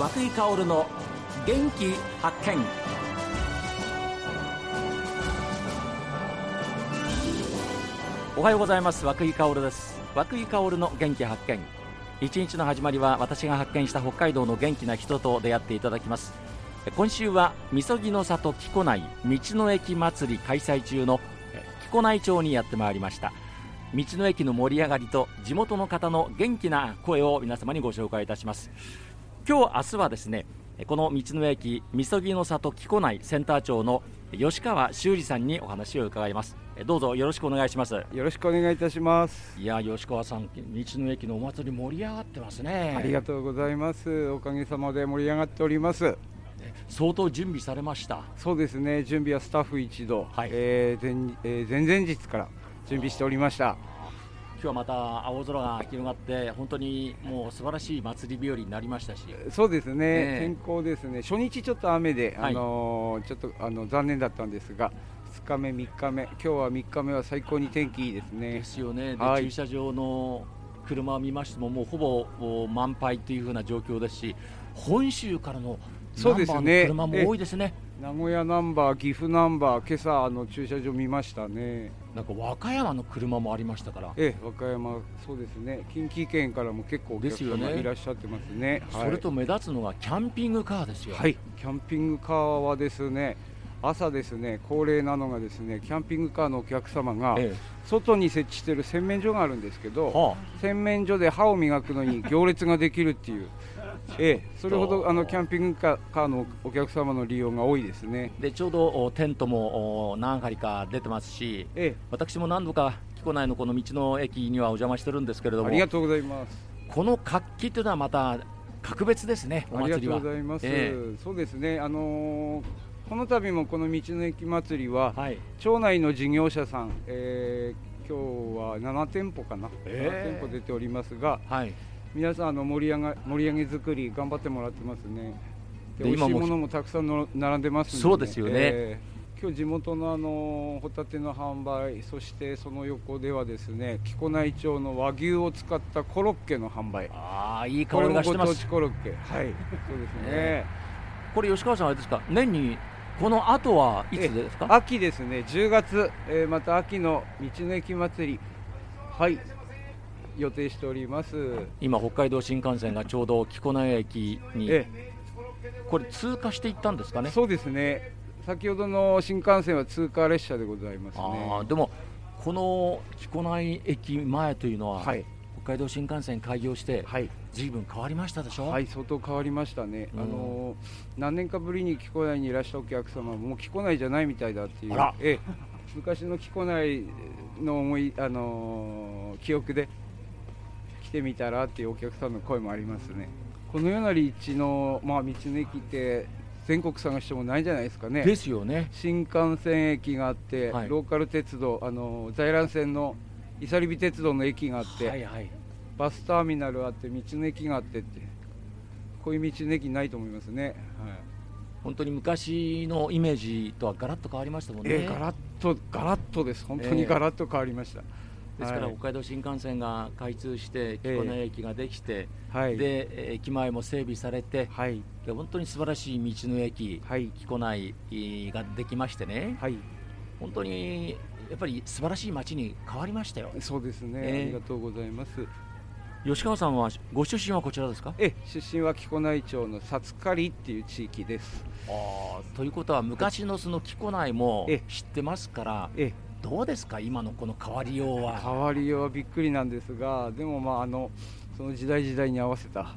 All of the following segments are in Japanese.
和井薫の元気発見。おはようございます。和井薫です。和井薫の元気発見。一日の始まりは私が発見した北海道の元気な人と出会っていただきます。今週はみそぎの里木古内道の駅祭り開催中の木古内町にやってまいりました。道の駅の盛り上がりと地元の方の元気な声を皆様にご紹介いたします。今日明日はですねこの道の駅みそぎの里木古内センター長の吉川修二さんにお話を伺います。どうぞよろしくお願いします。よろしくお願いいたします。いや吉川さん道の駅のお祭り盛り上がってますね。ありがとうございます。おかげさまで盛り上がっております。相当準備されました？そうですね。準備はスタッフ一同、はい、えー前えー、前々日から準備しておりました今日はまた青空が広がって本当にもう素晴らしい祭り日和になりましたし。そうですね、天候ですね。初日ちょっと雨で、あのー、ちょっとあの残念だったんですが2日目3日目今日は3日目は最高に天気いいですね。ですよね、はい、駐車場の車を見ましてももうほぼ満杯というふうな状況ですし本州からのナンバーの車も多いですね。名古屋ナンバー、岐阜ナンバー、今朝あの駐車場見ましたね。なんか和歌山の車もありましたから。ええ、和歌山、そうですね。近畿圏からも結構お客様いらっしゃってますね。すはい、それと目立つのがキャンピングカーですよ。はい、キャンピングカーはですね。朝ですね恒例なのがですねキャンピングカーのお客様が、外に設置している洗面所があるんですけど、はあ、洗面所で歯を磨くのに行列ができるっていうええ、それほどあのキャンピングカーのお客様の利用が多いですね。でちょうどテントも何張りか出てますし、ええ、私も何度か木古内のこの道の駅にはお邪魔してるんですけれどもありがとうございます。この活気というのはまた格別ですね、お祭りは。ありがとうございます、ええ、そうですね、あのー、この度もこの道の駅祭りは、はい、町内の事業者さん、えー、今日は7店舗かな、えー、7店舗出ておりますが、はい皆さんあの盛り上が盛り上げ作り頑張ってもらってますね。で美味しいものもたくさんの並んでます、ね、そうですよね。えー、今日地元のあのホタテの販売そしてその横ではですね木古内町の和牛を使ったコロッケの販売。ああいい香りがしてます。コロッケ。はいそうですね、えー、これ吉川さんあれですか？年にこの後はいつですか？秋ですね。10月、えー、また秋の道の駅祭り。はい予定しております。今、北海道新幹線がちょうど木古内駅に、ええ、これ、通過していったんですかね？そうですね、先ほどの新幹線は通過列車でございますね。でもこの木古内駅前というのは、はい、北海道新幹線開業して、はい、ずいぶん変わりましたでしょ？はい相当変わりましたね、うん、あの何年かぶりに木古内にいらしたお客様もう木古内じゃないみたいだっていうえ昔の木古内の思い、あのー、記憶で来てみたらっていうお客さんの声もありますね。このような立地の、まあ、道の駅って全国探してもないんじゃないですかね。ですよね。新幹線駅があって、はい、ローカル鉄道あの在来線の伊佐リ鉄道の駅があって、はいはい、バスターミナルあって道の駅があってって。こういう道の駅ないと思いますね、はい、本当に昔のイメージとはガラッと変わりましたもんね、えー、ガラッとガラッとです。本当にガラッと変わりました、えーですから、北海道新幹線が開通して木古内駅ができて、で駅前も整備されて、はい、で本当に素晴らしい道の駅、はい、木古内ができましてね、はい、本当にやっぱり素晴らしい街に変わりましたよ。そうですね、えー、ありがとうございます。吉川さんはご出身はこちらですか？え出身は木古内町の薩刈っていう地域です。あということは昔のその木古内も知ってますからえどうですか、今のこの変わりようは？変わりようはびっくりなんですが、でも、まあ、あのその時代時代に合わせた、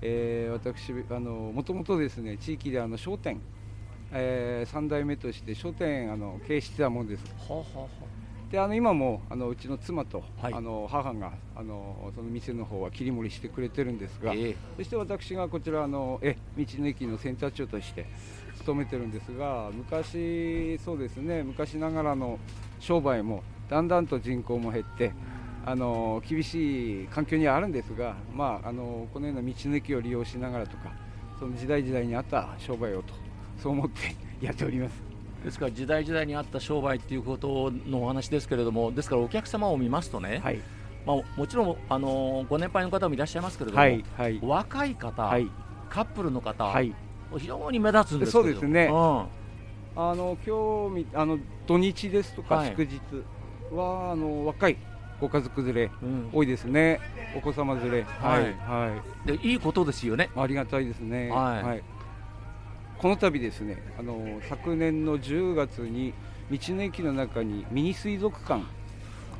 えー、私あの、もともとですね地域であの商店、えー、3代目として商店あの経営してたもんです。はあはあであの今もあのうちの妻と、はい、あの母があのその店の方は切り盛りしてくれてるんですが、えー、そして私がこちらのえ道の駅のセンター長として勤めてるんですが昔そうですね昔ながらの商売もだんだんと人口も減ってあの厳しい環境にはあるんですが、まあ、あのこのような道の駅を利用しながらとかその時代時代に合った商売をとそう思ってやっております。ですから時代時代に合った商売ということのお話ですけれどもですからお客様を見ますとね、はい、まあ、もちろんあのご年配の方もいらっしゃいますけれども、はいはい、若い方、カップルの方、はい。非常に目立つんですそうですね。うんあの今日みあの土日ですとかはい。祝日は、あの若いご家族連れうん。多いですね。お子様連れ。はい。はい、はい。でいいことですよね。ありがたいですね。はい。この度ですね、あの昨年の10月に道の駅の中にミニ水族館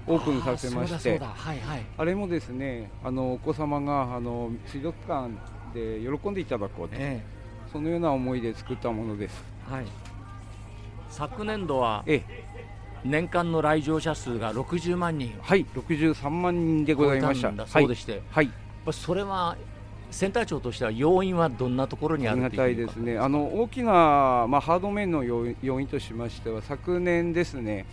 オープンさせまして、はいはい。あれもですね、あのお子様があの水族館で喜んでいただこうと、えそのような思いで作ったものです。えはい。昨年度はええ、年間の来場者数が60万人はい、63万人でございました。そうでして、はい、ぱそれはセンター長としては要因はどんなところにあありがるというたいですね。あの大きなまあハード面の要因としましては昨年ですね、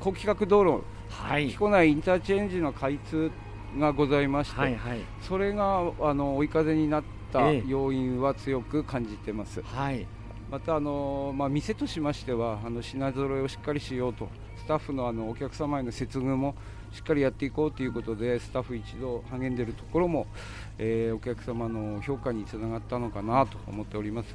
高規格道路はい。彦内インターチェンジの開通がございまして、はいはい。それがあの追い風になったええ。要因は強く感じてます。はいまたあの、まあ、店としましてはあの品揃えをしっかりしようとスタッフのあのお客様への接遇もしっかりやっていこうということでスタッフ一同励んでいるところも、えーお客様の評価につながったのかなと思っております。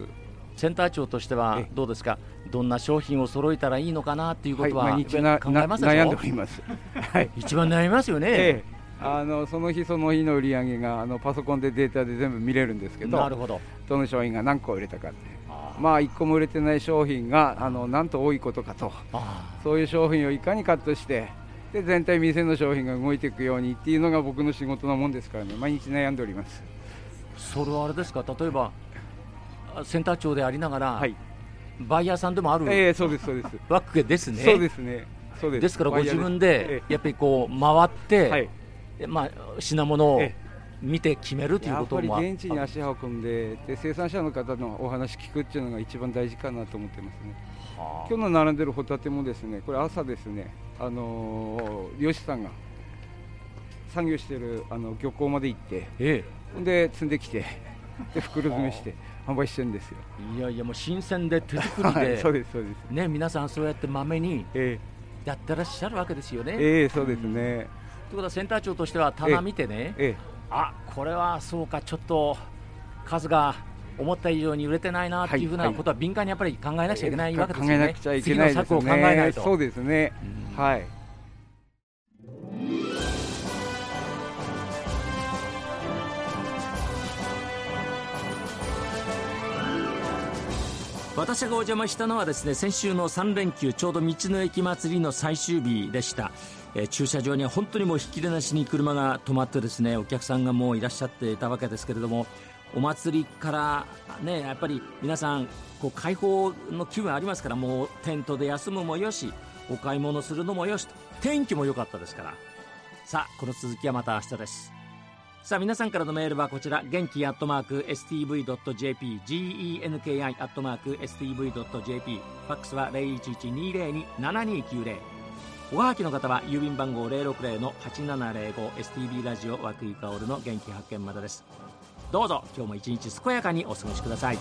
センター長としてはええ。どうですか、どんな商品を揃えたらいいのかなっていうことは、はい、毎日な考えます悩んでおります。はい。一番悩みますよね、ええ。あのその日その日の売り上げがあのパソコンでデータで全部見れるんですけどなるほど、どの商品が何個売れたかってあまあ1個も売れてない商品があのなんと多いことかと。あそういう商品をいかにカットしてで全体店の商品が動いていくようにっていうのが僕の仕事なもんですからね。毎日悩んでおります。それはあれですか、例えばあセンター長でありながら、はい。バイヤーさんでもあるええそうですそうです。わけ ですね。そうですね。そうです。ですからご自分でえやっぱりこう回って、えはい。でまあ、品物をえ見て決めるというやっぱりこともあ現地に足運んでで生産者の方のお話聞くっていうのが一番大事かなと思ってますね。は今日の並んでるホタテもですねこれ朝ですねあのー漁師さんが作業してるあの漁港まで行ってえほんで積んできて で袋詰めして販売してるんですよ。え、いやいやもう新鮮で手作りで、はいそうですそうです。ね、皆さんそうやってまめにえやってらっしゃるわけですよね。えというええそうですねことはセンター長としては棚見てね、えあこれはそうかちょっと数が思った以上に売れてないなっていうふうなことは敏感にやっぱり考えなくちゃいけないわけですよね。考えなくちゃいけないですね。次の策を考えないと。そうですね。うん。はい。私がお邪魔したのはですね先週の3連休ちょうど道の駅祭りの最終日でした、え駐車場には本当にもうひっきりなしに車が止まってですねお客さんがもういらっしゃっていたわけですけれどもお祭りからねやっぱり皆さんこう開放の気分ありますからもうテントで休むもよしお買い物するのもよしと天気も良かったですから。さあこの続きはまた明日です。さあ皆さんからのメールはこちら元気アットマーク STV.jp genki アットマーク STV.jp ファックスは0112027290おはがきの方は郵便番号060-8705 STB ラジオ和久井薫の元気発見までです。どうぞ今日も一日健やかにお過ごしください。